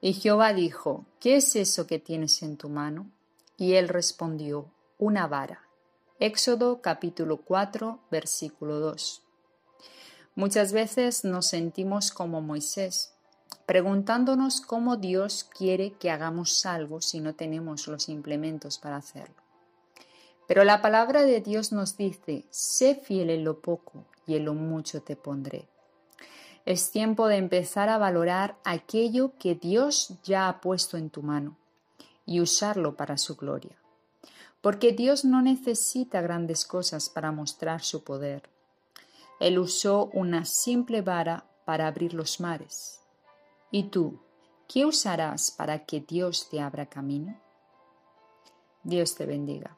Y Jehová dijo, ¿qué es eso que tienes en tu mano? Y él respondió, una vara. Éxodo capítulo 4, versículo 2. Muchas veces nos sentimos como Moisés, preguntándonos cómo Dios quiere que hagamos algo si no tenemos los implementos para hacerlo. Pero la palabra de Dios nos dice, sé fiel en lo poco y en lo mucho te pondré. Es tiempo de empezar a valorar aquello que Dios ya ha puesto en tu mano y usarlo para su gloria. Porque Dios no necesita grandes cosas para mostrar su poder. Él usó una simple vara para abrir los mares. ¿Y tú, qué usarás para que Dios te abra camino? Dios te bendiga.